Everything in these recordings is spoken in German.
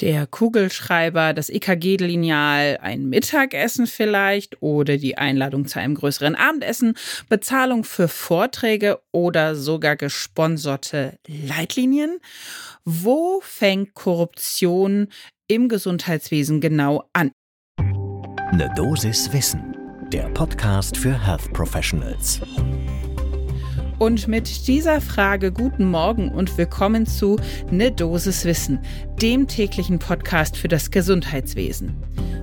Der Kugelschreiber, das EKG-Lineal, ein Mittagessen vielleicht oder die Einladung zu einem größeren Abendessen, Bezahlung für Vorträge oder sogar gesponserte Leitlinien. Wo fängt Korruption im Gesundheitswesen genau an? Ne Dosis Wissen, der Podcast für Health Professionals. Und mit dieser Frage guten Morgen und willkommen zu Ne Dosis Wissen, dem täglichen Podcast für das Gesundheitswesen.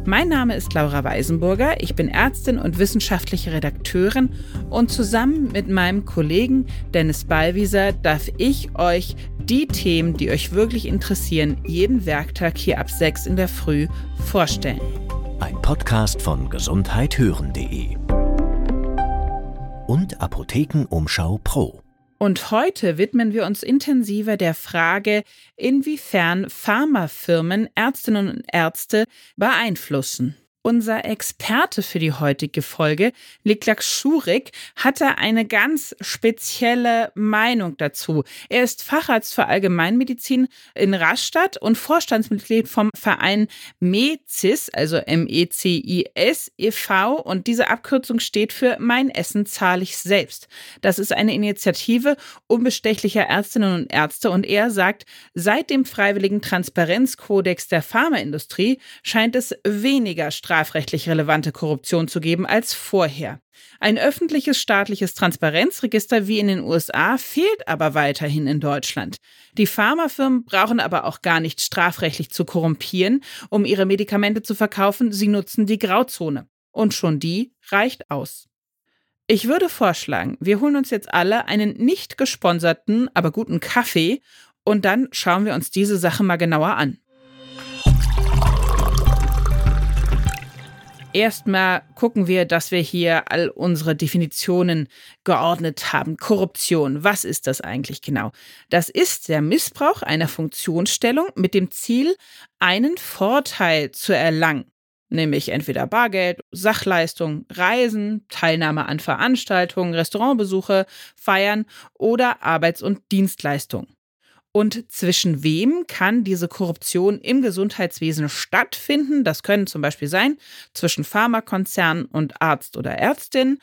Mein Name ist Laura Weisenburger, ich bin Ärztin und wissenschaftliche Redakteurin und zusammen mit meinem Kollegen Dennis Ballwieser darf ich euch die Themen, die euch wirklich interessieren, jeden Werktag hier ab 6 in der Früh vorstellen. Ein Podcast von gesundheithören.de und Apothekenumschau Pro. Und heute widmen wir uns intensiver der Frage, inwiefern Pharmafirmen Ärztinnen und Ärzte beeinflussen. Unser Experte für die heutige Folge, Niklak Schurig, hatte eine ganz spezielle Meinung dazu. Er ist Facharzt für Allgemeinmedizin in Rastatt und Vorstandsmitglied vom Verein MECIS, also M-E-C-I-S e.V. Und diese Abkürzung steht für Mein Essen zahle ich selbst. Das ist eine Initiative unbestechlicher Ärztinnen und Ärzte und er sagt, seit dem freiwilligen Transparenzkodex der Pharmaindustrie scheint es weniger Streit strafrechtlich relevante Korruption zu geben als vorher. Ein öffentliches staatliches Transparenzregister wie in den USA fehlt aber weiterhin in Deutschland. Die Pharmafirmen brauchen aber auch gar nicht strafrechtlich zu korrumpieren, um ihre Medikamente zu verkaufen, sie nutzen die Grauzone. Und schon die reicht aus. Ich würde vorschlagen, wir holen uns jetzt alle einen nicht gesponserten, aber guten Kaffee und dann schauen wir uns diese Sache mal genauer an. Erstmal gucken wir, dass wir hier all unsere Definitionen geordnet haben. Korruption, was ist das eigentlich genau? Das ist der Missbrauch einer Funktionsstellung mit dem Ziel, einen Vorteil zu erlangen nämlich entweder Bargeld, Sachleistung, Reisen, Teilnahme an Veranstaltungen, Restaurantbesuche, Feiern oder Arbeits- und Dienstleistungen. Und zwischen wem kann diese Korruption im Gesundheitswesen stattfinden? Das können zum Beispiel sein zwischen Pharmakonzernen und Arzt oder Ärztin,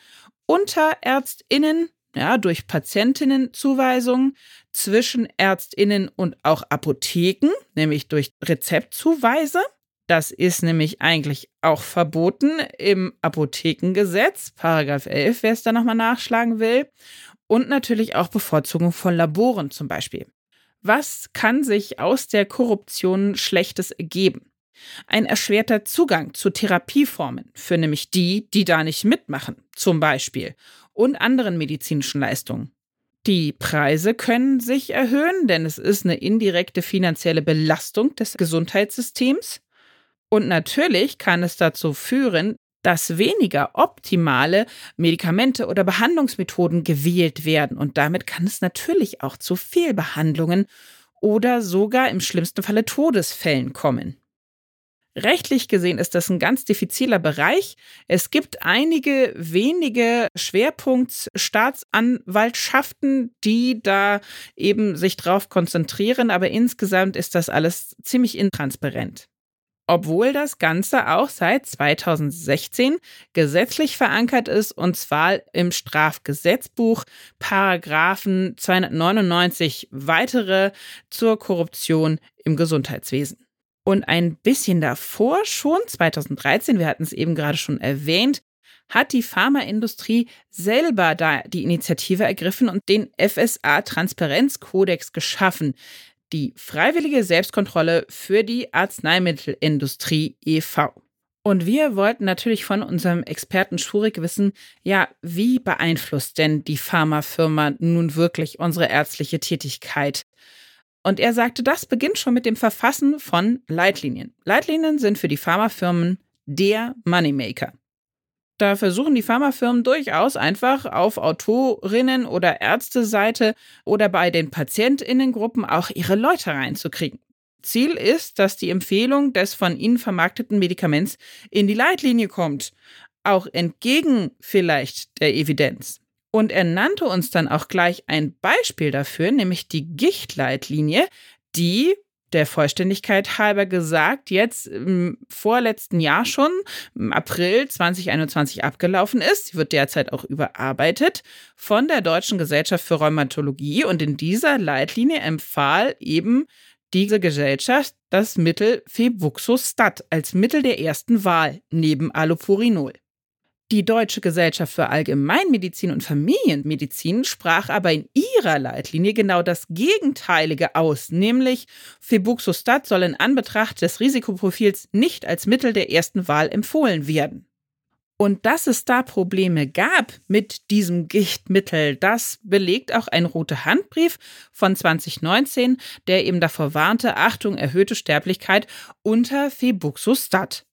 unter Ärztinnen, ja, durch Patientinnenzuweisungen, zwischen Ärztinnen und auch Apotheken, nämlich durch Rezeptzuweise. Das ist nämlich eigentlich auch verboten im Apothekengesetz, Paragraph 11, wer es da nochmal nachschlagen will. Und natürlich auch Bevorzugung von Laboren zum Beispiel. Was kann sich aus der Korruption Schlechtes ergeben? Ein erschwerter Zugang zu Therapieformen für nämlich die, die da nicht mitmachen, zum Beispiel, und anderen medizinischen Leistungen. Die Preise können sich erhöhen, denn es ist eine indirekte finanzielle Belastung des Gesundheitssystems. Und natürlich kann es dazu führen, dass weniger optimale Medikamente oder Behandlungsmethoden gewählt werden. Und damit kann es natürlich auch zu Fehlbehandlungen oder sogar im schlimmsten Falle Todesfällen kommen. Rechtlich gesehen ist das ein ganz diffiziler Bereich. Es gibt einige wenige Schwerpunktstaatsanwaltschaften, die da eben sich drauf konzentrieren, aber insgesamt ist das alles ziemlich intransparent obwohl das Ganze auch seit 2016 gesetzlich verankert ist und zwar im Strafgesetzbuch Paragraphen 299 weitere zur Korruption im Gesundheitswesen. Und ein bisschen davor, schon 2013, wir hatten es eben gerade schon erwähnt, hat die Pharmaindustrie selber da die Initiative ergriffen und den FSA Transparenzkodex geschaffen, die freiwillige Selbstkontrolle für die Arzneimittelindustrie e.V. Und wir wollten natürlich von unserem Experten Schurig wissen, ja, wie beeinflusst denn die Pharmafirma nun wirklich unsere ärztliche Tätigkeit? Und er sagte, das beginnt schon mit dem Verfassen von Leitlinien. Leitlinien sind für die Pharmafirmen der Moneymaker. Da versuchen die Pharmafirmen durchaus einfach auf Autorinnen- oder Ärzteseite oder bei den Patientinnengruppen auch ihre Leute reinzukriegen. Ziel ist, dass die Empfehlung des von ihnen vermarkteten Medikaments in die Leitlinie kommt, auch entgegen vielleicht der Evidenz. Und er nannte uns dann auch gleich ein Beispiel dafür, nämlich die Gichtleitlinie, die der Vollständigkeit halber gesagt, jetzt im vorletzten Jahr schon, im April 2021 abgelaufen ist. Sie wird derzeit auch überarbeitet von der Deutschen Gesellschaft für Rheumatologie und in dieser Leitlinie empfahl eben diese Gesellschaft das Mittel Febuxostat als Mittel der ersten Wahl neben Allopurinol. Die Deutsche Gesellschaft für Allgemeinmedizin und Familienmedizin sprach aber in ihrer Leitlinie genau das Gegenteilige aus, nämlich Febuxostat soll in Anbetracht des Risikoprofils nicht als Mittel der ersten Wahl empfohlen werden. Und dass es da Probleme gab mit diesem Gichtmittel, das belegt auch ein roter Handbrief von 2019, der eben davor warnte, Achtung, erhöhte Sterblichkeit unter Febuxostat.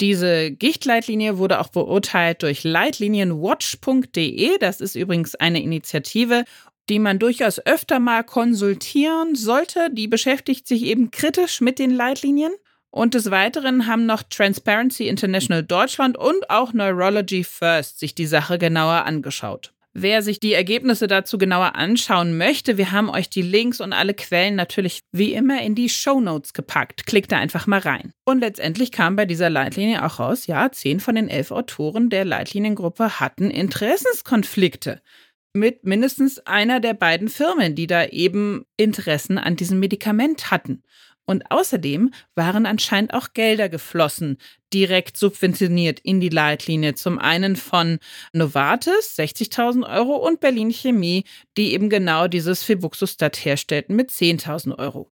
Diese Gichtleitlinie wurde auch beurteilt durch leitlinienwatch.de. Das ist übrigens eine Initiative, die man durchaus öfter mal konsultieren sollte. Die beschäftigt sich eben kritisch mit den Leitlinien. Und des Weiteren haben noch Transparency International Deutschland und auch Neurology First sich die Sache genauer angeschaut. Wer sich die Ergebnisse dazu genauer anschauen möchte, wir haben euch die Links und alle Quellen natürlich wie immer in die Show Notes gepackt. Klickt da einfach mal rein. Und letztendlich kam bei dieser Leitlinie auch raus, ja, zehn von den elf Autoren der Leitliniengruppe hatten Interessenskonflikte mit mindestens einer der beiden Firmen, die da eben Interessen an diesem Medikament hatten. Und außerdem waren anscheinend auch Gelder geflossen, direkt subventioniert in die Leitlinie. Zum einen von Novartis 60.000 Euro und Berlin Chemie, die eben genau dieses Febuxostat herstellten mit 10.000 Euro.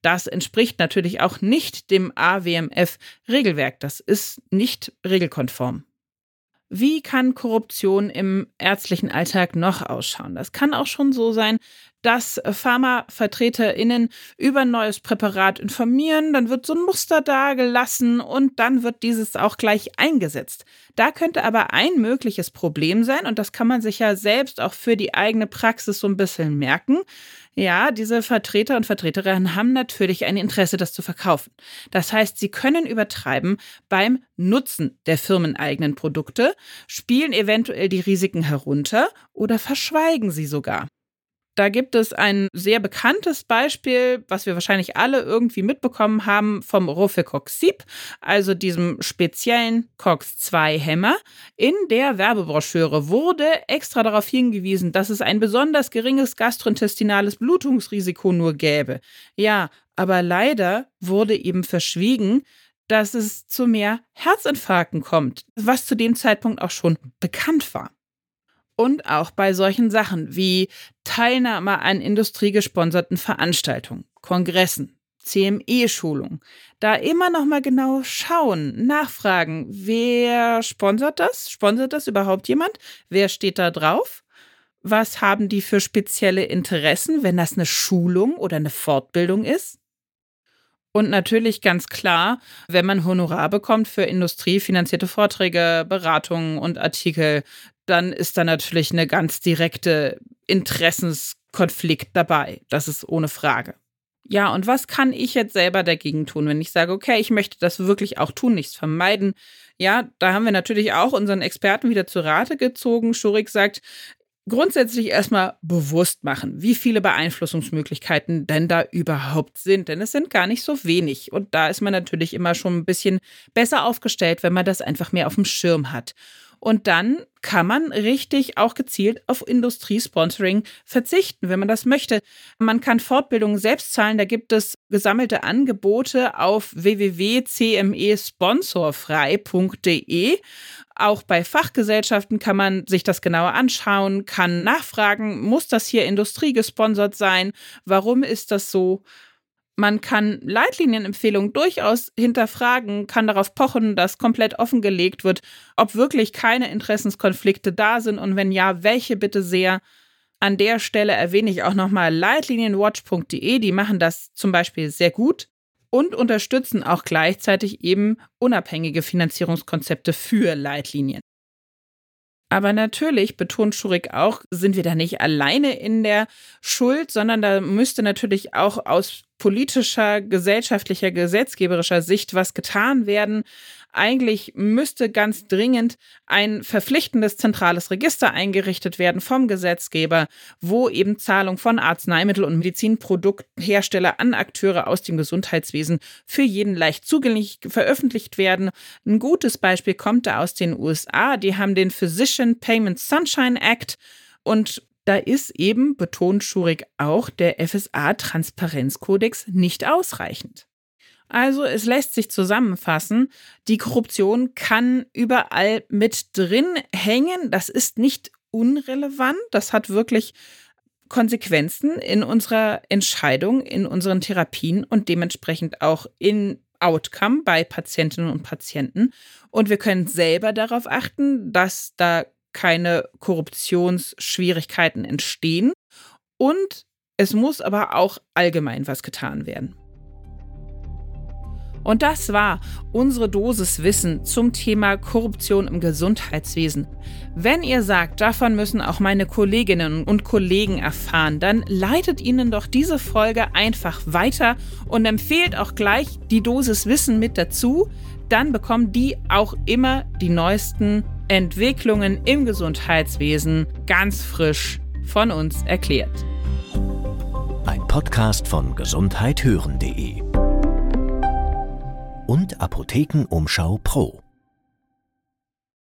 Das entspricht natürlich auch nicht dem AWMF-Regelwerk. Das ist nicht regelkonform. Wie kann Korruption im ärztlichen Alltag noch ausschauen? Das kann auch schon so sein, dass PharmavertreterInnen über ein neues Präparat informieren, dann wird so ein Muster da gelassen und dann wird dieses auch gleich eingesetzt. Da könnte aber ein mögliches Problem sein, und das kann man sich ja selbst auch für die eigene Praxis so ein bisschen merken. Ja, diese Vertreter und Vertreterinnen haben natürlich ein Interesse, das zu verkaufen. Das heißt, sie können übertreiben beim Nutzen der firmeneigenen Produkte, spielen eventuell die Risiken herunter oder verschweigen sie sogar. Da gibt es ein sehr bekanntes Beispiel, was wir wahrscheinlich alle irgendwie mitbekommen haben, vom Rofecoxib, also diesem speziellen COX-2-Hämmer. In der Werbebroschüre wurde extra darauf hingewiesen, dass es ein besonders geringes gastrointestinales Blutungsrisiko nur gäbe. Ja, aber leider wurde eben verschwiegen, dass es zu mehr Herzinfarkten kommt, was zu dem Zeitpunkt auch schon bekannt war. Und auch bei solchen Sachen wie Teilnahme an industriegesponserten Veranstaltungen, Kongressen, CME-Schulungen. Da immer noch mal genau schauen, nachfragen, wer sponsert das? Sponsert das überhaupt jemand? Wer steht da drauf? Was haben die für spezielle Interessen, wenn das eine Schulung oder eine Fortbildung ist? Und natürlich ganz klar, wenn man Honorar bekommt für industriefinanzierte Vorträge, Beratungen und Artikel, dann ist da natürlich eine ganz direkte Interessenskonflikt dabei. Das ist ohne Frage. Ja, und was kann ich jetzt selber dagegen tun, wenn ich sage, okay, ich möchte das wirklich auch tun, nichts vermeiden? Ja, da haben wir natürlich auch unseren Experten wieder zu Rate gezogen. Schurik sagt, grundsätzlich erstmal bewusst machen, wie viele Beeinflussungsmöglichkeiten denn da überhaupt sind. Denn es sind gar nicht so wenig. Und da ist man natürlich immer schon ein bisschen besser aufgestellt, wenn man das einfach mehr auf dem Schirm hat. Und dann kann man richtig auch gezielt auf Industriesponsoring verzichten, wenn man das möchte. Man kann Fortbildungen selbst zahlen. Da gibt es gesammelte Angebote auf www.cmesponsorfrei.de. Auch bei Fachgesellschaften kann man sich das genauer anschauen, kann nachfragen, muss das hier industriegesponsert sein? Warum ist das so? Man kann Leitlinienempfehlungen durchaus hinterfragen, kann darauf pochen, dass komplett offengelegt wird, ob wirklich keine Interessenskonflikte da sind und wenn ja, welche bitte sehr. An der Stelle erwähne ich auch nochmal leitlinienwatch.de, die machen das zum Beispiel sehr gut und unterstützen auch gleichzeitig eben unabhängige Finanzierungskonzepte für Leitlinien. Aber natürlich, betont Schurig auch, sind wir da nicht alleine in der Schuld, sondern da müsste natürlich auch aus politischer, gesellschaftlicher, gesetzgeberischer Sicht was getan werden. Eigentlich müsste ganz dringend ein verpflichtendes zentrales Register eingerichtet werden vom Gesetzgeber, wo eben Zahlung von Arzneimittel- und Medizinprodukthersteller an Akteure aus dem Gesundheitswesen für jeden leicht zugänglich veröffentlicht werden. Ein gutes Beispiel kommt da aus den USA. Die haben den Physician Payment Sunshine Act und da ist eben, betont Schurig auch, der FSA-Transparenzkodex nicht ausreichend. Also es lässt sich zusammenfassen, die Korruption kann überall mit drin hängen. Das ist nicht unrelevant. Das hat wirklich Konsequenzen in unserer Entscheidung, in unseren Therapien und dementsprechend auch in Outcome bei Patientinnen und Patienten. Und wir können selber darauf achten, dass da keine Korruptionsschwierigkeiten entstehen. Und es muss aber auch allgemein was getan werden. Und das war unsere Dosis Wissen zum Thema Korruption im Gesundheitswesen. Wenn ihr sagt, davon müssen auch meine Kolleginnen und Kollegen erfahren, dann leitet ihnen doch diese Folge einfach weiter und empfehlt auch gleich die Dosis Wissen mit dazu. Dann bekommen die auch immer die neuesten Entwicklungen im Gesundheitswesen ganz frisch von uns erklärt. Ein Podcast von gesundheithören.de und Apothekenumschau Pro.